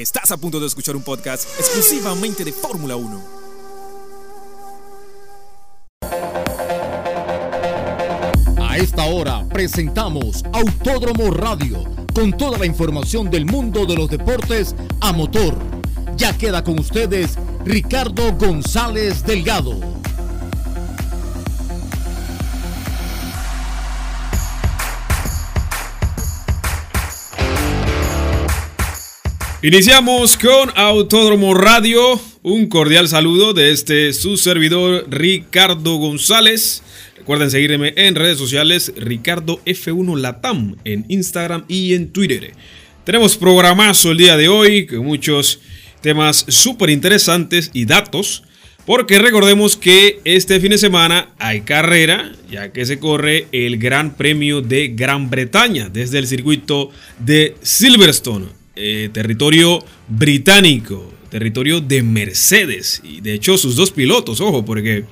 Estás a punto de escuchar un podcast exclusivamente de Fórmula 1. A esta hora presentamos Autódromo Radio, con toda la información del mundo de los deportes a motor. Ya queda con ustedes Ricardo González Delgado. Iniciamos con Autódromo Radio. Un cordial saludo de este su servidor Ricardo González. Recuerden seguirme en redes sociales Ricardo F1 Latam en Instagram y en Twitter. Tenemos programazo el día de hoy con muchos temas súper interesantes y datos. Porque recordemos que este fin de semana hay carrera, ya que se corre el Gran Premio de Gran Bretaña desde el circuito de Silverstone eh, territorio británico, territorio de Mercedes. Y de hecho sus dos pilotos, ojo, porque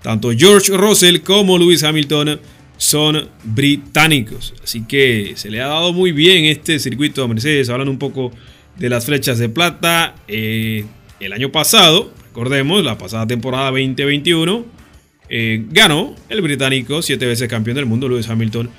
tanto George Russell como Lewis Hamilton son británicos. Así que se le ha dado muy bien este circuito a Mercedes. Hablan un poco de las flechas de plata. Eh, el año pasado, recordemos, la pasada temporada 2021, eh, ganó el británico, siete veces campeón del mundo, Lewis Hamilton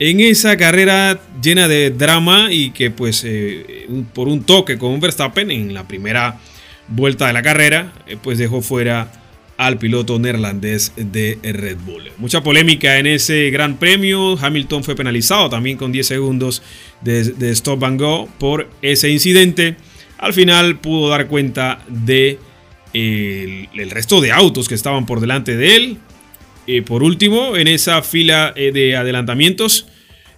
en esa carrera llena de drama y que pues eh, por un toque con Verstappen en la primera vuelta de la carrera eh, pues dejó fuera al piloto neerlandés de Red Bull. Mucha polémica en ese gran premio. Hamilton fue penalizado también con 10 segundos de, stop and go por ese incidente. Al final pudo dar cuenta de el, resto de autos que estaban por delante de él. Y por último, en esa fila eh, de adelantamientos,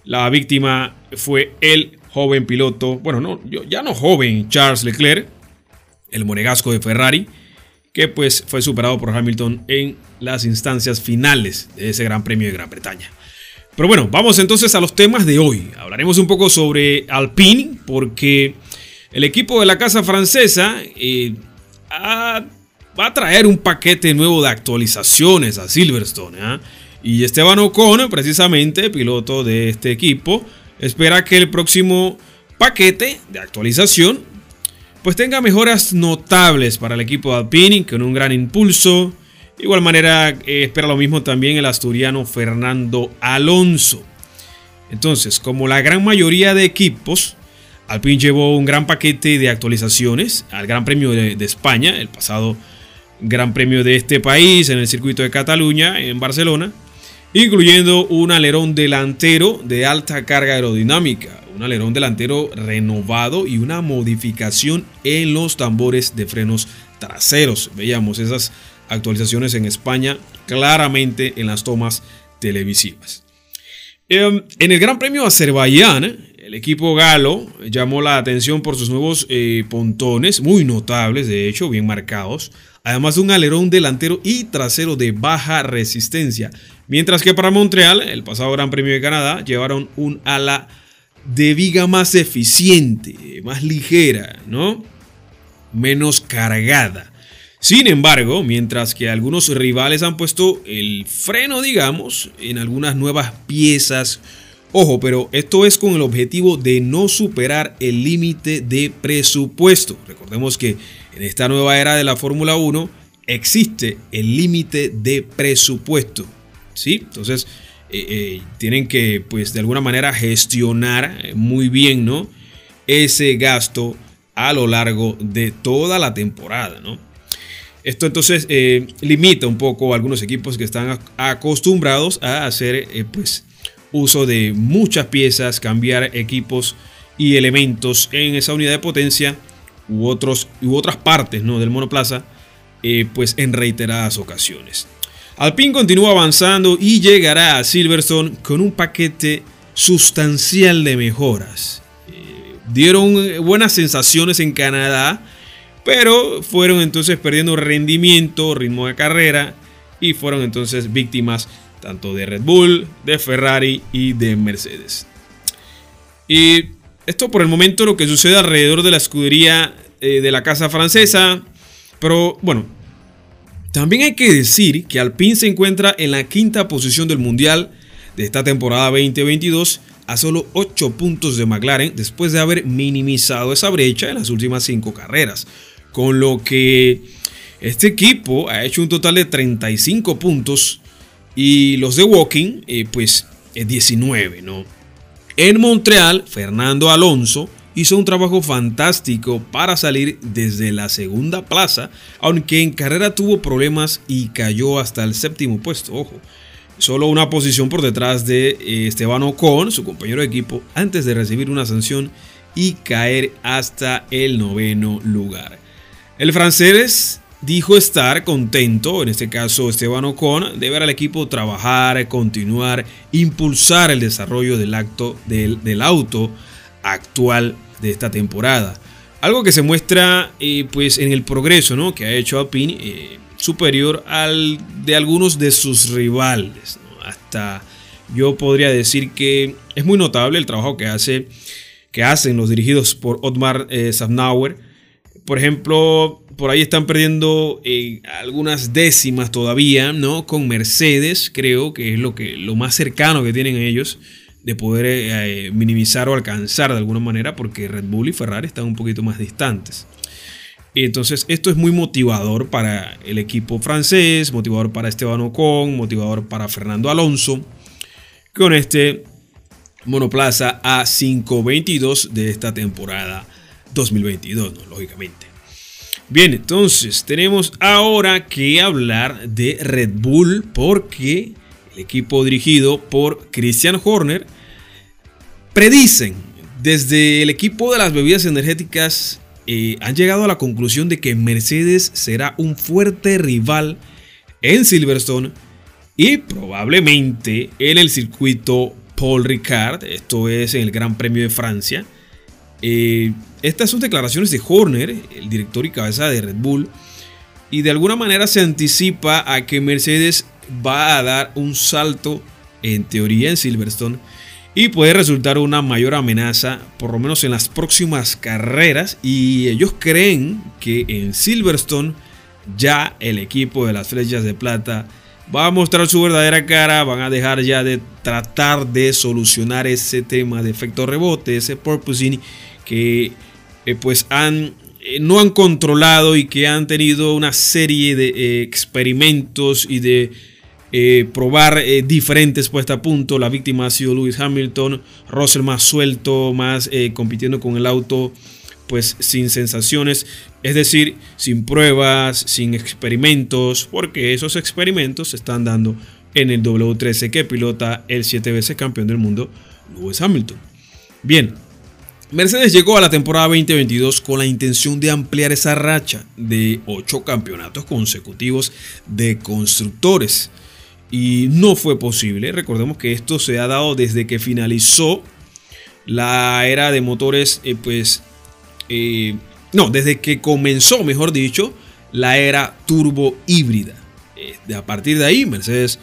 la víctima fue el joven piloto, bueno, no, ya no joven, Charles Leclerc, el monegasco de Ferrari, que pues fue superado por Hamilton en las instancias finales de ese Gran Premio de Gran Bretaña. Pero bueno, vamos entonces a los temas de hoy. Hablaremos un poco sobre Alpine, porque el equipo de la casa francesa eh, va a traer un paquete nuevo de actualizaciones a Silverstone. ¿ah? Y Esteban Ocon, precisamente, piloto de este equipo, espera que el próximo paquete de actualización pues tenga mejoras notables para el equipo de Alpine con un gran impulso. De igual manera eh, espera lo mismo también el asturiano Fernando Alonso. Entonces, como la gran mayoría de equipos, Alpine llevó un gran paquete de actualizaciones al Gran Premio de, de España, el pasado Gran Premio de este país en el circuito de Cataluña, en Barcelona incluyendo un alerón delantero de alta carga aerodinámica, un alerón delantero renovado y una modificación en los tambores de frenos traseros. Veíamos esas actualizaciones en España claramente en las tomas televisivas. Em, en el Gran Premio Azerbaiyán, el equipo galo llamó la atención por sus nuevos eh, pontones, muy notables, de hecho, bien marcados, además de un alerón delantero y trasero de baja resistencia, Mientras que para Montreal, el pasado Gran Premio de Canadá, llevaron un ala de viga más eficiente, más ligera, ¿no? Menos cargada. Sin embargo, mientras que algunos rivales han puesto el freno, digamos, en algunas nuevas piezas, ojo, pero esto es con el objetivo de no superar el límite de presupuesto. Recordemos que en esta nueva era de la Fórmula 1 existe el límite de presupuesto. ¿sí? Entonces, eh, eh, tienen que, pues, de alguna manera gestionar eh, muy bien, ¿no? Ese gasto a lo largo de toda la temporada, ¿no? Esto entonces limita un poco a algunos equipos que están acostumbrados a hacer, pues, uso de muchas piezas, cambiar equipos y elementos en esa unidad de potencia u, otros, u otras partes ¿no? del monoplaza, pues en reiteradas ocasiones. Alpine continúa avanzando y llegará a Silverstone con un paquete sustancial de mejoras. Eh, dieron buenas sensaciones en Canadá, pero fueron entonces perdiendo rendimiento, ritmo de carrera y fueron entonces víctimas tanto de Red Bull, de Ferrari y de Mercedes. Y esto por el momento lo que sucede alrededor de la escudería eh, de la casa francesa, pero bueno, también hay que decir que Alpine se encuentra en la quinta posición del Mundial de esta temporada 2022 a solo 8 puntos de McLaren después de haber minimizado esa brecha en las últimas 5 carreras. Con lo que este equipo ha hecho un total de 35 puntos y los de Walking eh, pues 19, ¿no? En Montreal, Fernando Alonso hizo un trabajo fantástico para salir desde la segunda plaza, aunque en carrera tuvo problemas y cayó hasta el séptimo puesto, ojo. Solo una posición por detrás de eh, Esteban Ocon, su compañero de equipo, antes de recibir una sanción y caer hasta el noveno lugar. El francés dijo estar contento, en este caso Esteban Ocon, de ver al equipo trabajar, continuar, impulsar el desarrollo del, acto, del, auto actual de esta temporada. Algo que se muestra eh, pues en el progreso ¿no? que ha hecho Alpine eh, superior al de algunos de sus rivales. Hasta yo podría decir que es muy notable el trabajo que, hace, que hacen los dirigidos por Otmar eh, Por ejemplo, por ahí están perdiendo eh, algunas décimas todavía, ¿no? Con Mercedes, creo que es lo, que, lo más cercano que tienen ellos de poder eh, minimizar o alcanzar de alguna manera, porque Red Bull y Ferrari están un poquito más distantes. Entonces, esto es muy motivador para el equipo francés, motivador para Esteban Ocon, motivador para Fernando Alonso, con este monoplaza A522 de esta temporada 2022, lógicamente. Bien, entonces tenemos ahora que hablar de Red Bull porque el equipo dirigido por Christian Horner predicen desde el equipo de las bebidas energéticas eh, han llegado a la conclusión de que Mercedes será un fuerte rival en Silverstone y probablemente en el circuito Paul Ricard, esto es en el Gran Premio de Francia. Eh, estas son declaraciones de Horner, el director y cabeza de Red Bull, y de alguna manera se anticipa a que Mercedes va a dar un salto, en teoría, en Silverstone, y puede resultar una mayor amenaza, por lo menos en las próximas carreras, y ellos creen que en Silverstone ya el equipo de las flechas de plata va a mostrar su verdadera cara, van a dejar ya de tratar de solucionar ese tema de efecto rebote, ese purposing que eh, pues han, eh, no han controlado y que han tenido una serie de eh, experimentos y de probar diferentes puestas a punto. La víctima ha sido Lewis Hamilton, Russell más suelto, más compitiendo con el auto pues sin sensaciones, es decir, sin pruebas, sin experimentos, porque esos experimentos se están dando en el W13 que pilota el 7 veces campeón del mundo, Lewis Hamilton. Bien, Mercedes llegó a la temporada 2022 con la intención de ampliar esa racha de 8 campeonatos consecutivos de constructores. Y no fue posible. Recordemos que esto se ha dado desde que finalizó la era de motores, eh, pues, eh, no, desde que comenzó, mejor dicho, la era turbo híbrida. Eh, a partir de ahí, Mercedes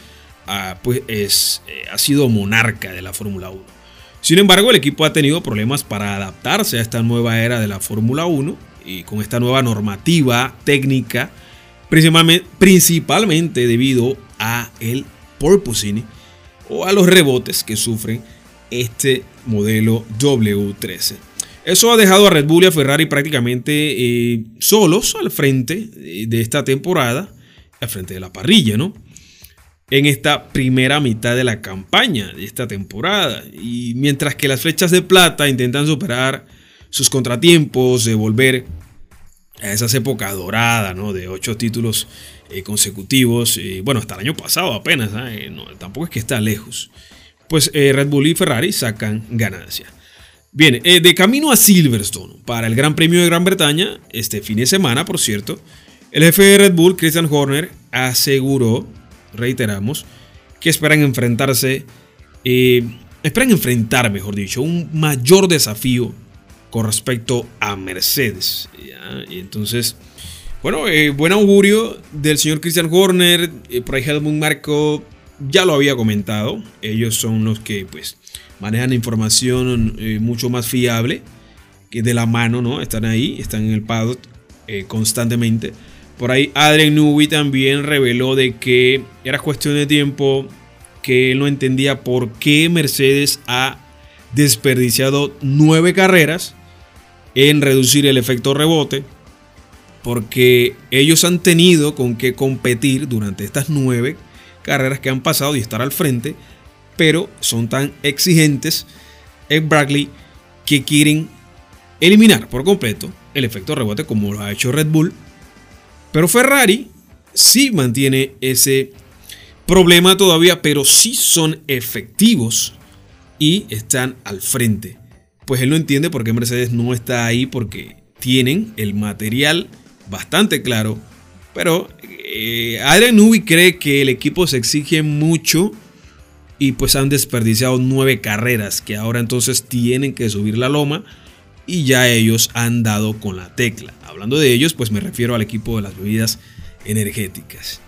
ah, pues, es, ha sido monarca de la Fórmula 1. Sin embargo, el equipo ha tenido problemas para adaptarse a esta nueva era de la Fórmula 1 y con esta nueva normativa técnica, principalmente debido a el porpoising o a los rebotes que sufren este modelo W13. Eso ha dejado a Red Bull y a Ferrari prácticamente eh, solos al frente de esta temporada, al frente de la parrilla, ¿no? En esta primera mitad de la campaña de esta temporada. Y mientras que las flechas de plata intentan superar sus contratiempos, de volver a esas épocas doradas, ¿no? De ocho títulos eh, consecutivos, y bueno, hasta el año pasado apenas, ¿eh? tampoco es que está lejos. Pues eh, Red Bull y Ferrari sacan ganancia. Bien, de camino a Silverstone para el Gran Premio de Gran Bretaña, este fin de semana, por cierto, el jefe de Red Bull, Christian Horner, aseguró reiteramos, que esperan enfrentarse, eh, esperan enfrentar, mejor dicho, un mayor desafío con respecto a Mercedes. Y entonces, bueno, eh, buen augurio del señor Christian Horner, eh, por ahí Helmut Marco ya lo había comentado, ellos son los que pues manejan información mucho más fiable que de la mano, ¿no? Están ahí, están en el paddock constantemente. Por ahí Adrian Newey también reveló de que era cuestión de tiempo que él no entendía por qué Mercedes ha desperdiciado nueve carreras en reducir el efecto rebote, porque ellos han tenido con qué competir durante estas nueve carreras que han pasado y estar al frente, pero son tan exigentes en Bradley que quieren eliminar por completo el efecto rebote como lo ha hecho Red Bull. Pero Ferrari sí mantiene ese problema todavía, pero sí son efectivos y están al frente. Pues él no entiende por qué Mercedes no está ahí porque tienen el material bastante claro. Pero eh, Adrian cree que el equipo se exige mucho y pues han desperdiciado nueve carreras que ahora entonces tienen que subir la loma y ya ellos han dado con la tecla. Hablando de ellos, pues me refiero al equipo de las bebidas energéticas.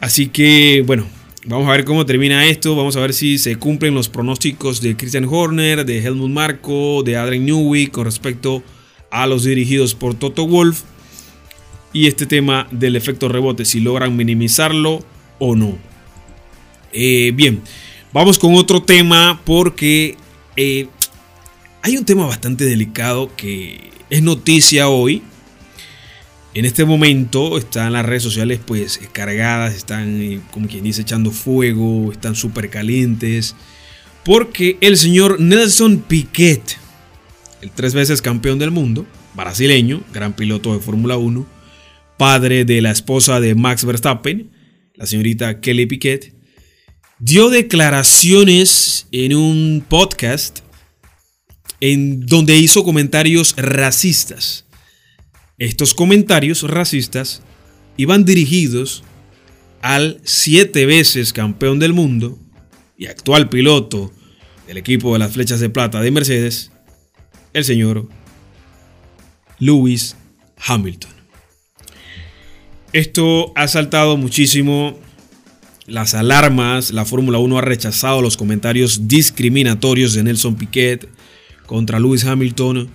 Así que bueno, vamos a ver cómo termina esto. Vamos a ver si se cumplen los pronósticos de Christian Horner, de Helmut Marko, de Adrian Newey con respecto a los dirigidos por Toto Wolf. Y este tema del efecto rebote, si logran minimizarlo o no. Eh, bien, vamos con otro tema porque eh, hay un tema bastante delicado que es noticia hoy. En este momento están las redes sociales pues cargadas, están eh, como quien dice echando fuego, están súper calientes. Porque el señor Nelson Piquet, el tres veces campeón del mundo, brasileño, gran piloto de Fórmula 1, padre de la esposa de Max Verstappen, la señorita Kelly Piquet, dio declaraciones en un podcast en donde hizo comentarios racistas. Estos comentarios racistas iban dirigidos al siete veces campeón del mundo y actual piloto del equipo de las flechas de plata de Mercedes, el señor Lewis Hamilton. Esto ha saltado muchísimo las alarmas, la Fórmula 1 ha rechazado los comentarios discriminatorios de Nelson Piquet, contra Lewis Hamilton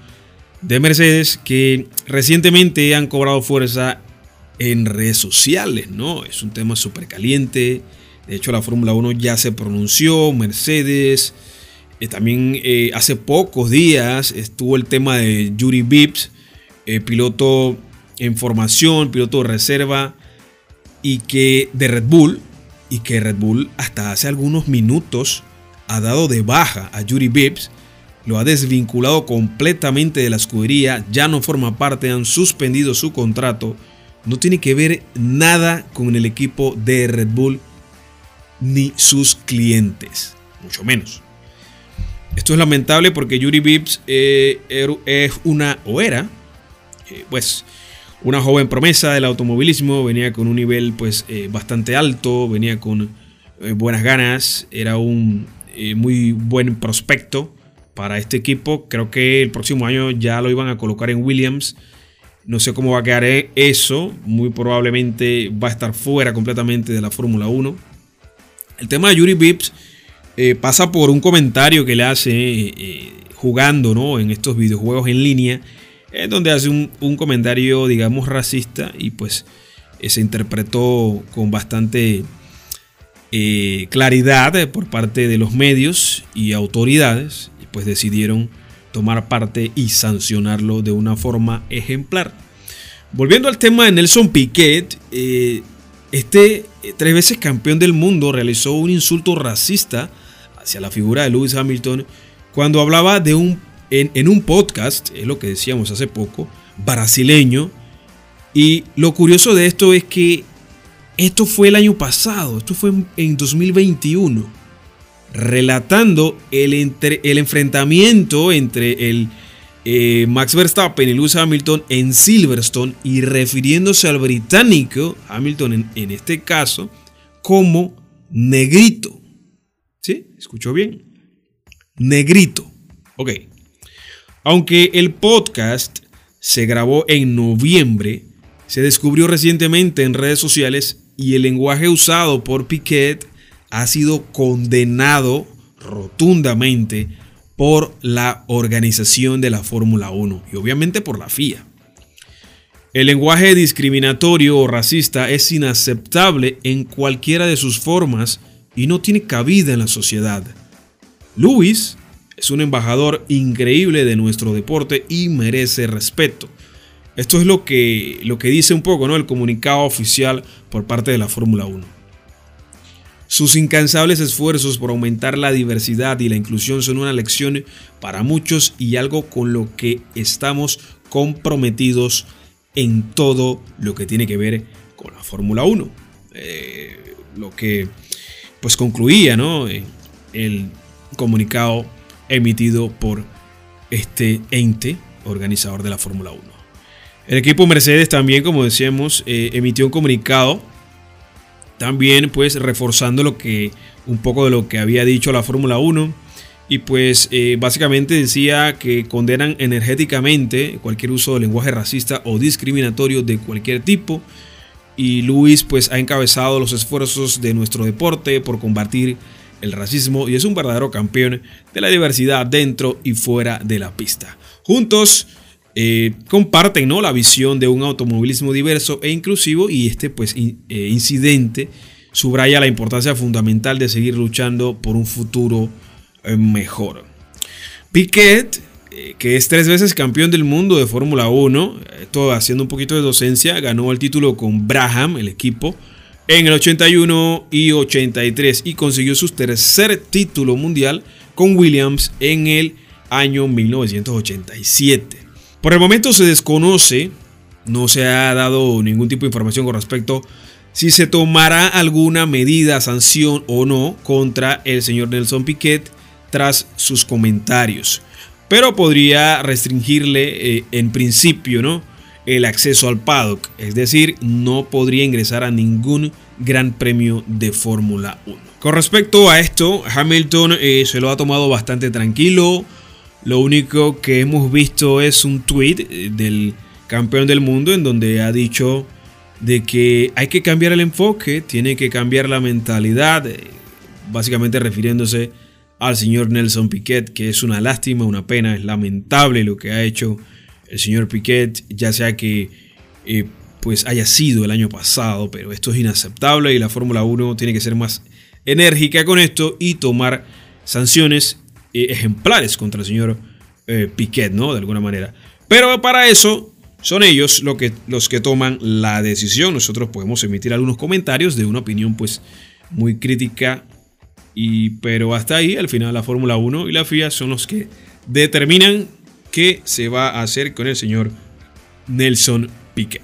de Mercedes que recientemente han cobrado fuerza en redes sociales, ¿no? Es un tema súper caliente. De hecho, la Fórmula 1 ya se pronunció, Mercedes. Eh, también eh, hace pocos días estuvo el tema de Yuri Vips, eh, piloto en formación, piloto de reserva, y que de Red Bull, y que Red Bull hasta hace algunos minutos ha dado de baja a Yuri Vips lo ha desvinculado completamente de la escudería, ya no forma parte, han suspendido su contrato, no tiene que ver nada con el equipo de Red Bull ni sus clientes, mucho menos. Esto es lamentable porque Yuri Vips eh, er, es una, o era, eh, pues, una joven promesa del automovilismo, venía con un nivel pues eh, bastante alto, venía con buenas ganas, era un muy buen prospecto para este equipo. Creo que el próximo año ya lo iban a colocar en Williams. No sé cómo va a quedar eso. Muy probablemente va a estar fuera completamente de la Fórmula 1. El tema de Yuri Vips eh, pasa por un comentario que le hace eh, jugando ¿no? en estos videojuegos en línea. En donde hace un, comentario, digamos, racista. Y pues eh, se interpretó con bastante claridad por parte de los medios y autoridades pues decidieron tomar parte y sancionarlo de una forma ejemplar. Volviendo al tema de Nelson Piquet, eh, este eh, tres veces campeón del mundo realizó un insulto racista hacia la figura de Lewis Hamilton cuando hablaba de un, en, un podcast, es lo que decíamos hace poco, brasileño. Y lo curioso de esto es que esto fue el año pasado, esto fue en 2021 relatando el, el enfrentamiento entre el eh, Max Verstappen y Lewis Hamilton en Silverstone y refiriéndose al británico Hamilton en, este caso como negrito. ¿Sí? ¿Escuchó bien? Negrito. Ok. Aunque el podcast se grabó en noviembre, se descubrió recientemente en redes sociales y el lenguaje usado por Piquet ha sido condenado rotundamente por la organización de la Fórmula 1 y obviamente por la FIA. El lenguaje discriminatorio o racista es inaceptable en cualquiera de sus formas y no tiene cabida en la sociedad. Lewis es un embajador increíble de nuestro deporte y merece respeto. Esto es lo que, lo que dice un poco ¿no? el comunicado oficial por parte de la Fórmula 1. Sus incansables esfuerzos por aumentar la diversidad y la inclusión son una lección para muchos y algo con lo que estamos comprometidos en todo lo que tiene que ver con la Fórmula 1. Eh, lo que pues concluía ¿no? Eh, el comunicado emitido por este ente organizador de la Fórmula 1. El equipo Mercedes también, como decíamos, eh, emitió un comunicado también pues reforzando lo que un poco de lo que había dicho la Fórmula 1 y pues eh, básicamente decía que condenan energéticamente cualquier uso de lenguaje racista o discriminatorio de cualquier tipo y Luis pues ha encabezado los esfuerzos de nuestro deporte por combatir el racismo y es un verdadero campeón de la diversidad dentro y fuera de la pista. Juntos eh, comparten ¿no? la visión de un automovilismo diverso e inclusivo y este pues, eh, incidente subraya la importancia fundamental de seguir luchando por un futuro eh, mejor. Piquet, que es tres veces campeón del mundo de Fórmula 1, todo haciendo un poquito de docencia, ganó el título con Braham, el equipo, en el 81 y 83 y consiguió su tercer título mundial con Williams en el año 1987. Por el momento se desconoce, no se ha dado ningún tipo de información con respecto si se tomará alguna medida, sanción o no contra el señor Nelson Piquet tras sus comentarios. Pero podría restringirle eh, en principio ¿no? el acceso al paddock, es decir, no podría ingresar a ningún gran premio de Fórmula 1. Con respecto a esto, Hamilton eh, se lo ha tomado bastante tranquilo. Lo único que hemos visto es un tweet eh, del campeón del mundo en donde ha dicho de que hay que cambiar el enfoque, tiene que cambiar la mentalidad, eh, básicamente refiriéndose al señor Nelson Piquet, que es una lástima, una pena, es lamentable lo que ha hecho el señor Piquet, ya sea que eh, pues haya sido el año pasado, pero esto es inaceptable y la Fórmula 1 tiene que ser más enérgica con esto y tomar sanciones ejemplares contra el señor eh, Piquet, ¿no? De alguna manera. Pero para eso son ellos lo que, los que toman la decisión. Nosotros podemos emitir algunos comentarios de una opinión pues muy crítica, y, pero hasta ahí al final la Fórmula 1 y la FIA son los que determinan qué se va a hacer con el señor Nelson Piquet.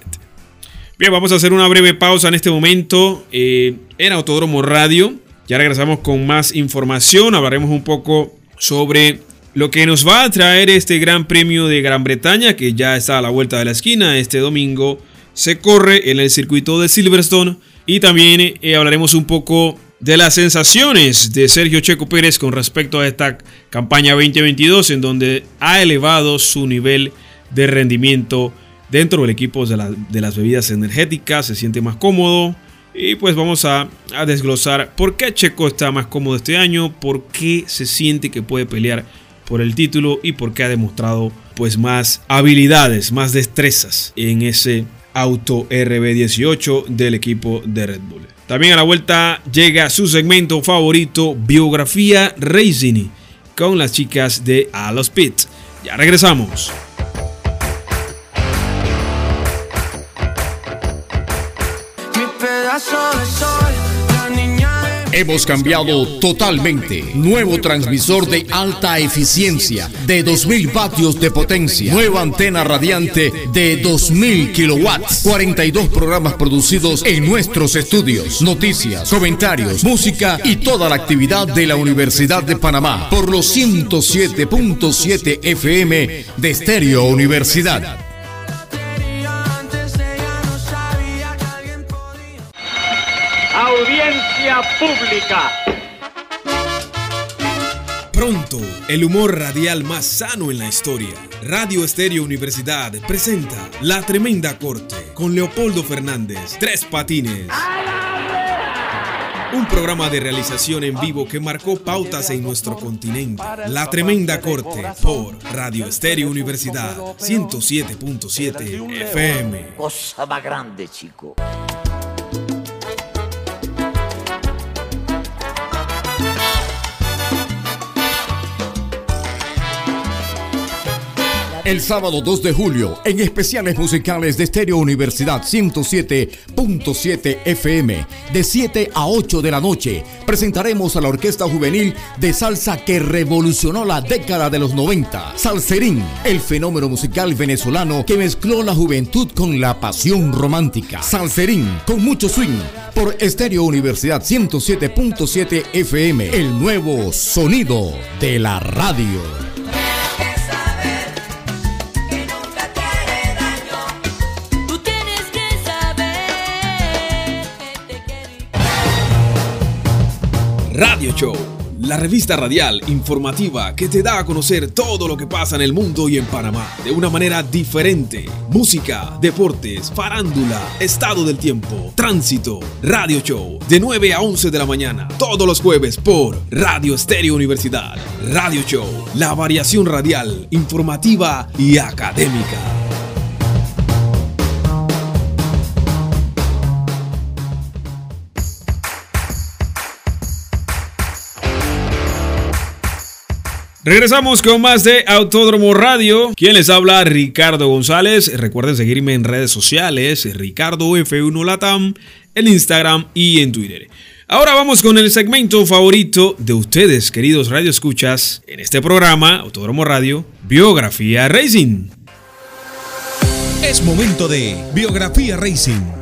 Bien, vamos a hacer una breve pausa en este momento eh, en Autódromo Radio. Ya regresamos con más información. Hablaremos un poco sobre lo que nos va a traer este Gran Premio de Gran Bretaña, que ya está a la vuelta de la esquina. Este domingo se corre en el circuito de Silverstone. Y también eh, hablaremos un poco de las sensaciones de Sergio Checo Pérez con respecto a esta campaña 2022 en donde ha elevado su nivel de rendimiento dentro del equipo de, las bebidas energéticas, se siente más cómodo y pues vamos a, desglosar por qué Checo está más cómodo este año, por qué se siente que puede pelear por el título y por qué ha demostrado pues más habilidades, más destrezas en ese auto RB18 del equipo de Red Bull. También a la vuelta llega su segmento favorito, Biografía Racing, con las chicas de A los Pits. Ya regresamos. Hemos cambiado totalmente. Nuevo transmisor de alta eficiencia de 2000 vatios de potencia. Nueva antena radiante de 2000 kilowatts. 42 programas producidos en nuestros estudios. Noticias, comentarios, música y toda la actividad de la Universidad de Panamá por los 107.7 FM de Stereo Universidad. Audiencia pública. Pronto, el humor radial más sano en la historia. Radio Estéreo Universidad presenta La Tremenda Corte con Leopoldo Fernández, Tres Patines. Un programa de realización en vivo que marcó pautas en nuestro continente. La Tremenda Corte por Radio Estéreo Universidad 107.7 FM. Cosa más grande, chico. El sábado 2 de julio, en especiales musicales de Estéreo Universidad 107.7 FM, de 7 a 8 de la noche, presentaremos a la Orquesta Juvenil de Salsa que revolucionó la década de los 90. Salserín, el fenómeno musical venezolano que mezcló la juventud con la pasión romántica. Salserín, con mucho swing, por Estéreo Universidad 107.7 FM, el nuevo sonido de la radio. Radio Show, la revista radial informativa que te da a conocer todo lo que pasa en el mundo y en Panamá de una manera diferente. Música, deportes, farándula, estado del tiempo, tránsito. Radio Show, de 9 a 11 de la mañana, todos los jueves por Radio Estéreo Universidad. Radio Show, la variación radial, informativa y académica. Regresamos con más de Autódromo Radio. Quien les habla, Ricardo González. Recuerden seguirme en redes sociales, Ricardo F1 Latam, en Instagram y en Twitter. Ahora vamos con el segmento favorito de ustedes, queridos radioescuchas, en este programa, Autódromo Radio, Biografía Racing. Es momento de Biografía Racing.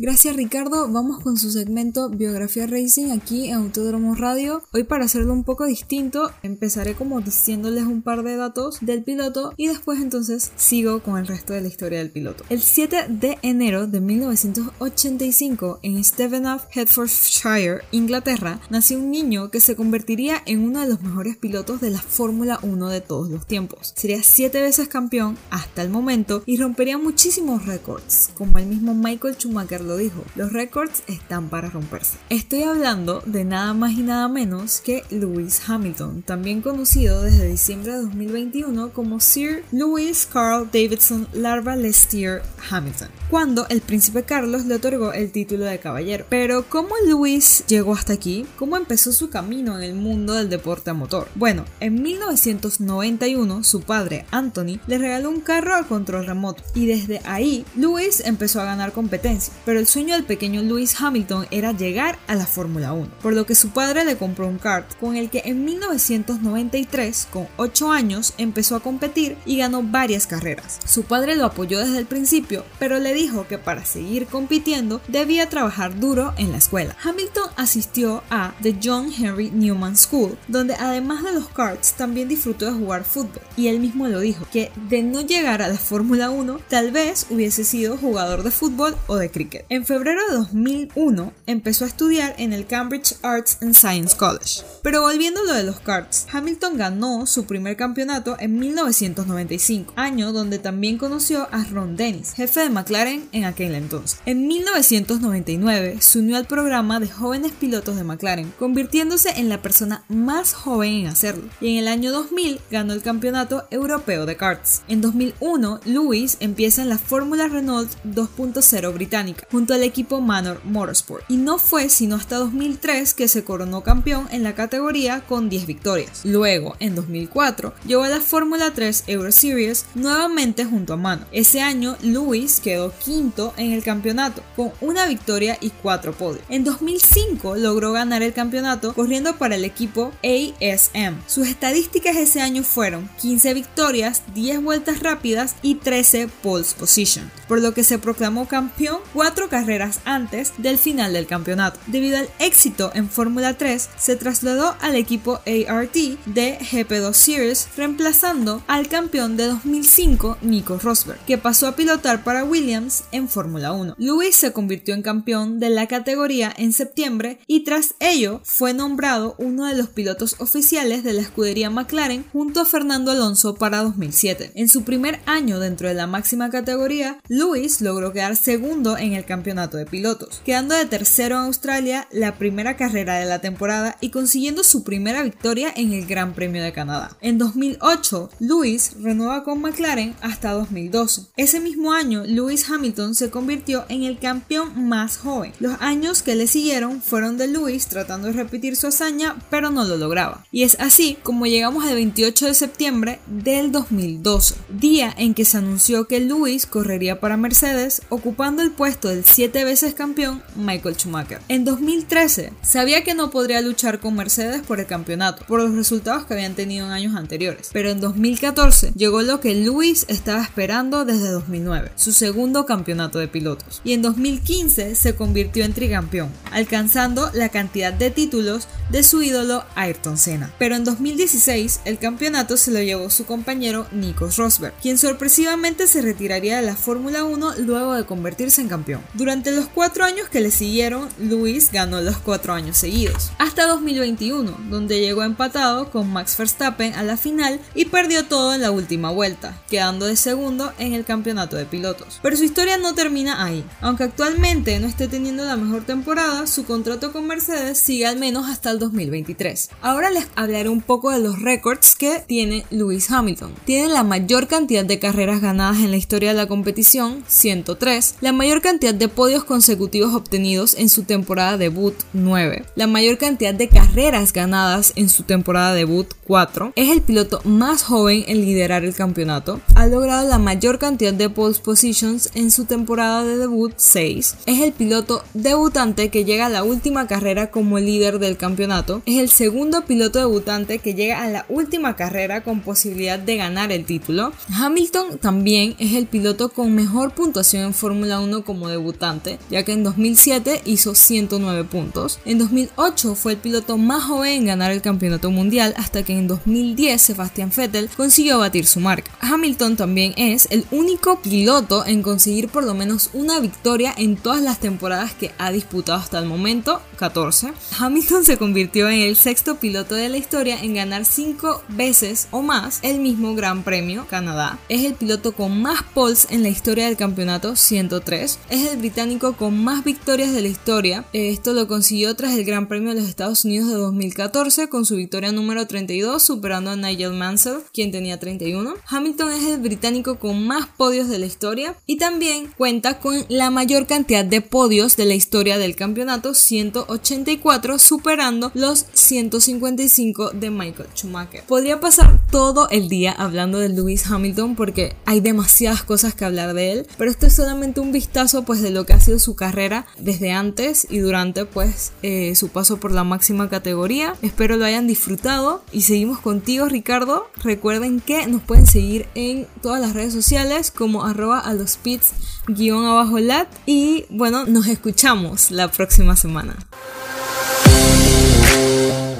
Gracias Ricardo, vamos con su segmento Biografía Racing aquí en Autódromo Radio. Hoy para hacerlo un poco distinto, empezaré como diciéndoles un par de datos del piloto y después entonces sigo con el resto de la historia del piloto. El 7 de enero de 1985 en Stevenage, Hertfordshire, Inglaterra, nació un niño que se convertiría en uno de los mejores pilotos de la Fórmula 1 de todos los tiempos. Sería siete veces campeón hasta el momento y rompería muchísimos récords, como el mismo Michael Schumacher lo dijo, los récords están para romperse. Estoy hablando de nada más y nada menos que Lewis Hamilton, también conocido desde diciembre de 2021 como Sir Lewis Carl Davidson Larva Lestier Hamilton, cuando el príncipe Carlos le otorgó el título de caballero. Pero ¿cómo Lewis llegó hasta aquí? ¿Cómo empezó su camino en el mundo del deporte a motor? Bueno, en 1991 su padre Anthony le regaló un carro a control remoto y desde ahí Lewis empezó a ganar competencia, pero el sueño del pequeño Lewis Hamilton era llegar a la Fórmula 1, por lo que su padre le compró un kart con el que en 1993, con 8 años, empezó a competir y ganó varias carreras. Su padre lo apoyó desde el principio, pero le dijo que para seguir compitiendo debía trabajar duro en la escuela. Hamilton asistió a The John Henry Newman School, donde además de los karts también disfrutó de jugar fútbol, y él mismo lo dijo, que de no llegar a la Fórmula 1 tal vez hubiese sido jugador de fútbol o de cricket. En febrero de 2001 empezó a estudiar en el Cambridge Arts and Science College. Pero volviendo a lo de los karts, Hamilton ganó su primer campeonato en 1995, año donde también conoció a Ron Dennis, jefe de McLaren en aquel entonces. En 1999 se unió al programa de jóvenes pilotos de McLaren, convirtiéndose en la persona más joven en hacerlo, y en el año 2000 ganó el campeonato europeo de karts. En 2001, Lewis empieza en la Fórmula Renault 2.0 británica, junto al equipo Manor Motorsport. Y no fue sino hasta 2003 que se coronó campeón en la categoría con 10 victorias. Luego, en 2004, llegó a la Fórmula 3 Euro Series nuevamente junto a Manor. Ese año, Lewis quedó quinto en el campeonato, con una victoria y cuatro podios. En 2005 logró ganar el campeonato corriendo para el equipo ASM. Sus estadísticas ese año fueron 15 victorias, 10 vueltas rápidas y 13 poles position, por lo que se proclamó campeón 4 carreras antes del final del campeonato. Debido al éxito en Fórmula 3, se trasladó al equipo ART de GP2 Series, reemplazando al campeón de 2005 Nico Rosberg, que pasó a pilotar para Williams en Fórmula 1. Lewis se convirtió en campeón de la categoría en septiembre y tras ello fue nombrado uno de los pilotos oficiales de la escudería McLaren junto a Fernando Alonso para 2007. En su primer año dentro de la máxima categoría, Lewis logró quedar segundo en el campeonato campeonato de pilotos, quedando de tercero en Australia la primera carrera de la temporada y consiguiendo su primera victoria en el Gran Premio de Canadá. En 2008, Lewis renueva con McLaren hasta 2012. Ese mismo año, Lewis Hamilton se convirtió en el campeón más joven. Los años que le siguieron fueron de Lewis tratando de repetir su hazaña, pero no lo lograba. Y es así como llegamos al 28 de septiembre del 2012, día en que se anunció que Lewis correría para Mercedes, ocupando el puesto del siete veces campeón Michael Schumacher. En 2013, sabía que no podría luchar con Mercedes por el campeonato, por los resultados que habían tenido en años anteriores, pero en 2014 llegó lo que Lewis estaba esperando desde 2009, su segundo campeonato de pilotos, y en 2015 se convirtió en tricampeón, alcanzando la cantidad de títulos de su ídolo Ayrton Senna. Pero en 2016 el campeonato se lo llevó su compañero Nico Rosberg, quien sorpresivamente se retiraría de la Fórmula 1 luego de convertirse en campeón. Durante los cuatro años que le siguieron, Lewis ganó los cuatro años seguidos, hasta 2021, donde llegó empatado con Max Verstappen a la final y perdió todo en la última vuelta, quedando de segundo en el campeonato de pilotos. Pero su historia no termina ahí. Aunque actualmente no esté teniendo la mejor temporada, su contrato con Mercedes sigue al menos hasta el 2023. Ahora les hablaré un poco de los récords que tiene Lewis Hamilton. Tiene la mayor cantidad de carreras ganadas en la historia de la competición, 103, la mayor cantidad de podios consecutivos obtenidos en su temporada debut, 9, la mayor cantidad de carreras ganadas en su temporada debut, 4, es el piloto más joven en liderar el campeonato, ha logrado la mayor cantidad de pole positions en su temporada de debut, 6, es el piloto debutante que llega a la última carrera como líder del campeonato, es el segundo piloto debutante que llega a la última carrera con posibilidad de ganar el título. Hamilton también es el piloto con mejor puntuación en Fórmula 1 como debutante, ya que en 2007 hizo 109 puntos. En 2008 fue el piloto más joven en ganar el campeonato mundial hasta que en 2010 Sebastian Vettel consiguió batir su marca. Hamilton también es el único piloto en conseguir por lo menos una victoria en todas las temporadas que ha disputado hasta el momento, 14. Hamilton se convirtió en el sexto piloto de la historia en ganar 5 veces o más el mismo Gran Premio Canadá. Es el piloto con más poles en la historia del campeonato, 103. Es el británico con más victorias de la historia. Esto lo consiguió tras el Gran Premio de los Estados Unidos de 2014 con su victoria número 32 superando a Nigel Mansell, quien tenía 31. Hamilton es el británico con más podios de la historia y también cuenta con la mayor cantidad de podios de la historia del campeonato, 184, superando los 155 de Michael Schumacher. Podría pasar todo el día hablando de Lewis Hamilton porque hay demasiadas cosas que hablar de él, pero esto es solamente un vistazo pues de lo que ha sido su carrera desde antes y durante pues eh, su paso por la máxima categoría. Espero lo hayan disfrutado y seguimos contigo Ricardo. Recuerden que nos pueden seguir en todas las redes sociales como arroba a los pits guion abajo lat y bueno nos escuchamos la próxima semana.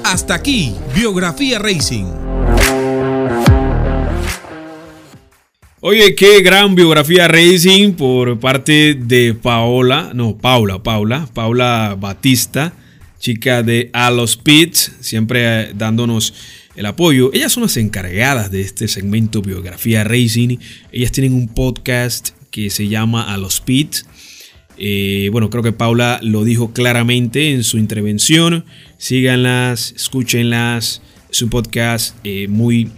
Hasta aquí, Biografía Racing. Oye, qué gran biografía racing por parte de Paola, no, Paula, Paula, Paula Batista, chica de A los Pits, siempre dándonos el apoyo. Ellas son las encargadas de este segmento Biografía Racing. Ellas tienen un podcast que se llama A los Pits. Eh, bueno, creo que Paula lo dijo claramente en su intervención. Síganlas, escúchenlas. Es un podcast eh, muy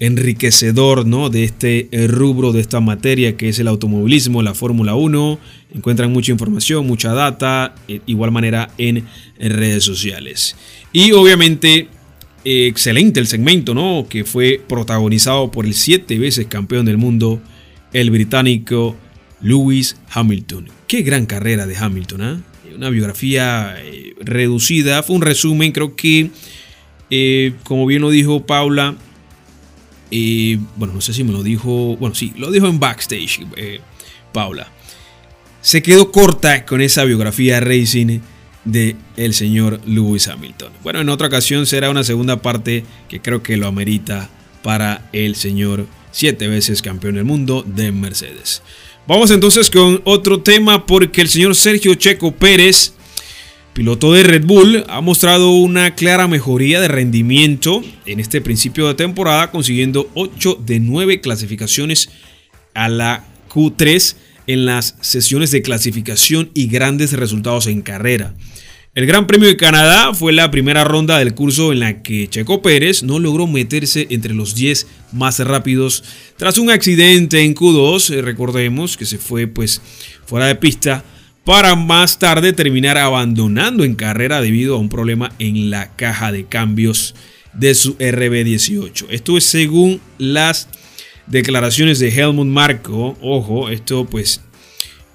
enriquecedor ¿no? de este rubro, de esta materia que es el automovilismo, la Fórmula 1. Encuentran mucha información, mucha data, de igual manera en, redes sociales. Y obviamente, eh, excelente el segmento, ¿no? Que fue protagonizado por el siete veces campeón del mundo, el británico Lewis Hamilton. Qué gran carrera de Hamilton, ¿ah? Una biografía eh, reducida, fue un resumen, creo que, eh, como bien lo dijo Paula, y bueno, no sé si me lo dijo, bueno, sí, lo dijo en backstage, eh, Paula. Se quedó corta con esa biografía racing de el señor Lewis Hamilton. Bueno, en otra ocasión será una segunda parte que creo que lo amerita para el señor siete veces campeón del mundo de Mercedes. Vamos entonces con otro tema porque el señor Sergio Checo Pérez piloto de Red Bull, ha mostrado una clara mejoría de rendimiento en este principio de temporada, consiguiendo 8 de 9 clasificaciones a la Q3 en las sesiones de clasificación y grandes resultados en carrera. El Gran Premio de Canadá fue la primera ronda del curso en la que Checo Pérez no logró meterse entre los 10 más rápidos tras un accidente en Q2, eh, recordemos que se fue pues fuera de pista para más tarde terminar abandonando en carrera debido a un problema en la caja de cambios de su RB18. Esto es según las declaraciones de Helmut Marko. Ojo, esto pues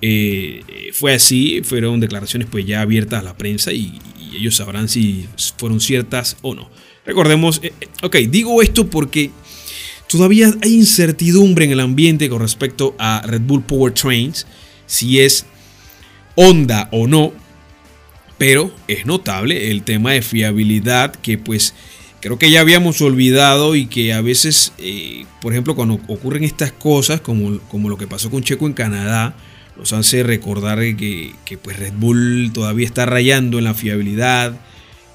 eh, fue así, fueron declaraciones pues ya abiertas a la prensa y, ellos sabrán si fueron ciertas o no. Recordemos, eh, eh, ok, digo esto porque todavía hay incertidumbre en el ambiente con respecto a Red Bull Powertrains, si es Honda o no, pero es notable el tema de fiabilidad que pues creo que ya habíamos olvidado y que a veces, por ejemplo, cuando ocurren estas cosas, como, como lo que pasó con Checo en Canadá, nos hace recordar que, pues Red Bull todavía está rayando en la fiabilidad.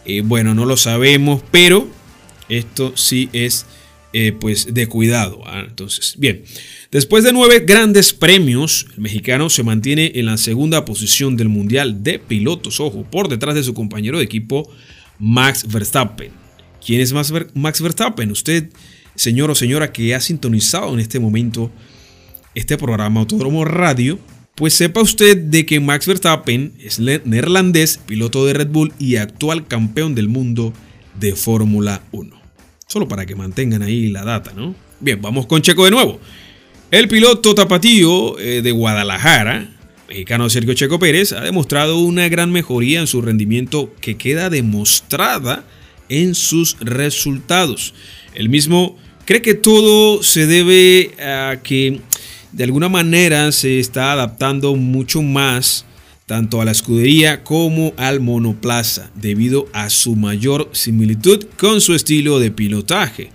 Eh, bueno, no lo sabemos, pero esto sí es eh, pues de cuidado. ¿ah? Entonces, bien, después de nueve grandes premios, el mexicano se mantiene en la segunda posición del Mundial de Pilotos, ojo, por detrás de su compañero de equipo Max Verstappen. ¿Quién es Max Verstappen? Usted, señor o señora que ha sintonizado en este momento este programa Autódromo Radio, pues sepa usted de que Max Verstappen es neerlandés, piloto de Red Bull y actual campeón del mundo de Fórmula 1. Solo para que mantengan ahí la data, ¿no? Bien, vamos con Checo de nuevo. El piloto tapatío eh, de Guadalajara, mexicano Sergio Checo Pérez, ha demostrado una gran mejoría en su rendimiento que queda demostrada en sus resultados. El mismo cree que todo se debe a que de alguna manera se está adaptando mucho más tanto a la escudería como al monoplaza debido a su mayor similitud con su estilo de pilotaje.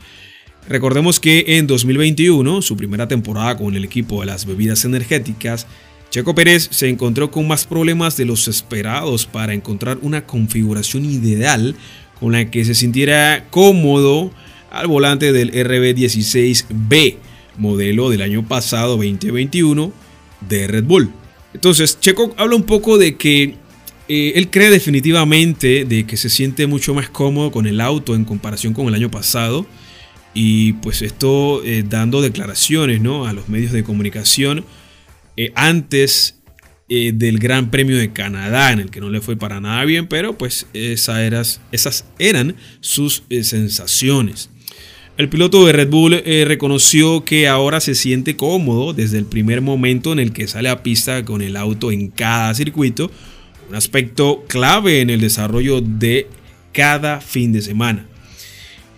Recordemos que en 2021, su primera temporada con el equipo de las bebidas energéticas, Checo Pérez se encontró con más problemas de los esperados para encontrar una configuración ideal con la que se sintiera cómodo al volante del RB16B modelo del año pasado 2021 de Red Bull. Entonces, Checo habla un poco de que eh, él cree definitivamente de que se siente mucho más cómodo con el auto en comparación con el año pasado. Y pues esto eh, dando declaraciones ¿no? a los medios de comunicación eh, antes del Gran Premio de Canadá, en el que no le fue para nada bien, pero pues esas eran sus sensaciones. El piloto de Red Bull eh, reconoció que ahora se siente cómodo desde el primer momento en el que sale a pista con el auto en cada circuito, un aspecto clave en el desarrollo de cada fin de semana.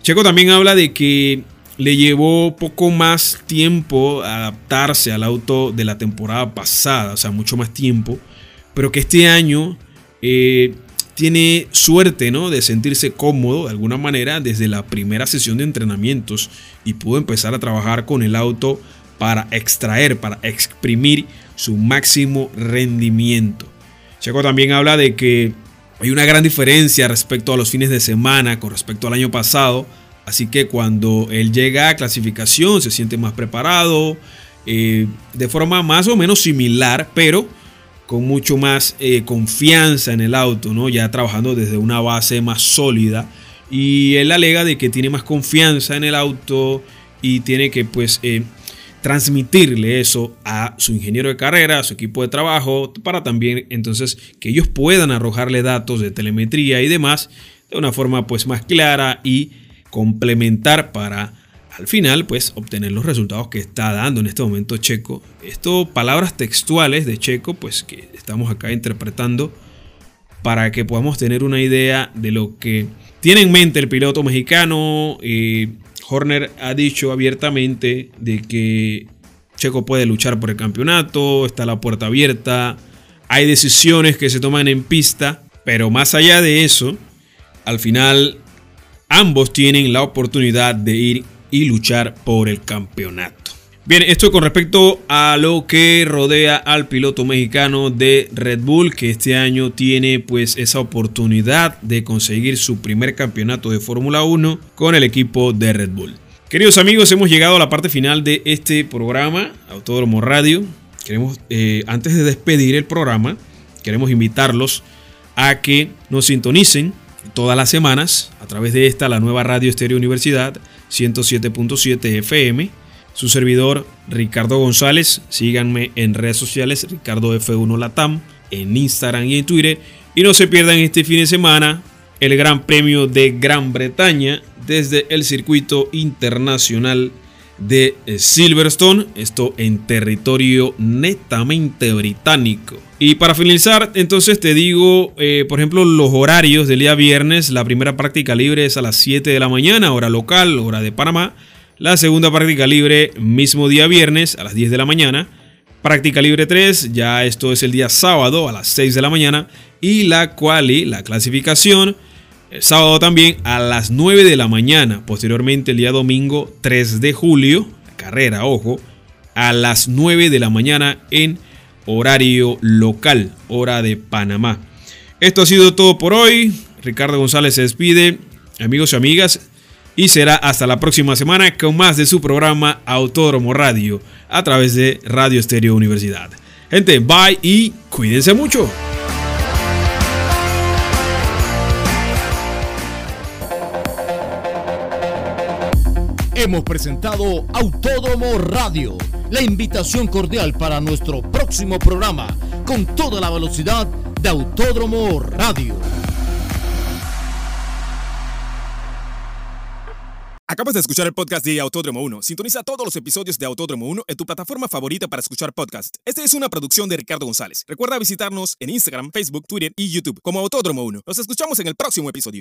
Checo también habla de que le llevó poco más tiempo adaptarse al auto de la temporada pasada, o sea, mucho más tiempo, pero que este año eh, tiene suerte ¿no? de sentirse cómodo de alguna manera desde la primera sesión de entrenamientos y pudo empezar a trabajar con el auto para extraer, para exprimir su máximo rendimiento. Checo también habla de que hay una gran diferencia respecto a los fines de semana con respecto al año pasado, así que cuando él llega a clasificación se siente más preparado, eh, de forma más o menos similar, pero con mucho más eh, confianza en el auto, ¿no? Ya trabajando desde una base más sólida. Y él alega de que tiene más confianza en el auto y tiene que pues eh, transmitirle eso a su ingeniero de carrera, a su equipo de trabajo, para también entonces que ellos puedan arrojarle datos de telemetría y demás de una forma pues más clara y complementar para al final, pues obtener los resultados que está dando en este momento Checo. Esto, palabras textuales de Checo, pues que estamos acá interpretando para que podamos tener una idea de lo que tiene en mente el piloto mexicano. Horner ha dicho abiertamente de que Checo puede luchar por el campeonato, está la puerta abierta, hay decisiones que se toman en pista, pero más allá de eso, al final ambos tienen la oportunidad de ir y luchar por el campeonato. Bien, esto con respecto a lo que rodea al piloto mexicano de Red Bull, que este año tiene pues esa oportunidad de conseguir su primer campeonato de Fórmula 1 con el equipo de Red Bull. Queridos amigos, hemos llegado a la parte final de este programa, Autódromo Radio. queremos, eh, antes de despedir el programa, queremos invitarlos a que nos sintonicen todas las semanas a través de esta, la nueva Radio Estéreo Universidad 107.7 FM. Su servidor Ricardo González, síganme en redes sociales Ricardo F1 Latam, en Instagram y en Twitter. Y no se pierdan este fin de semana el Gran Premio de Gran Bretaña desde el circuito internacional de Silverstone, esto en territorio netamente británico. Y para finalizar, entonces te digo, eh, por ejemplo, los horarios del día viernes. La primera práctica libre es a las 7 de la mañana, hora local, hora de Panamá. La segunda práctica libre, mismo día viernes, a las 10 de la mañana. Práctica libre 3, ya esto es el día sábado, a las 6 de la mañana. Y la quali, la clasificación, el sábado también a las 9 de la mañana. Posteriormente el día domingo 3 de julio, carrera, ojo, a las 9 de la mañana en horario local, hora de Panamá. Esto ha sido todo por hoy. Ricardo González se despide, amigos y amigas, y será hasta la próxima semana con más de su programa Autódromo Radio a través de Radio Estéreo Universidad. Gente, bye y cuídense mucho. Hemos presentado Autódromo Radio. La invitación cordial para nuestro próximo programa con toda la velocidad de Autódromo Radio. Acabas de escuchar el podcast de Autódromo 1. Sintoniza todos los episodios de Autódromo 1 en tu plataforma favorita para escuchar podcast. Esta es una producción de Ricardo González. Recuerda visitarnos en Instagram, Facebook, Twitter y YouTube como Autódromo 1. Nos escuchamos en el próximo episodio.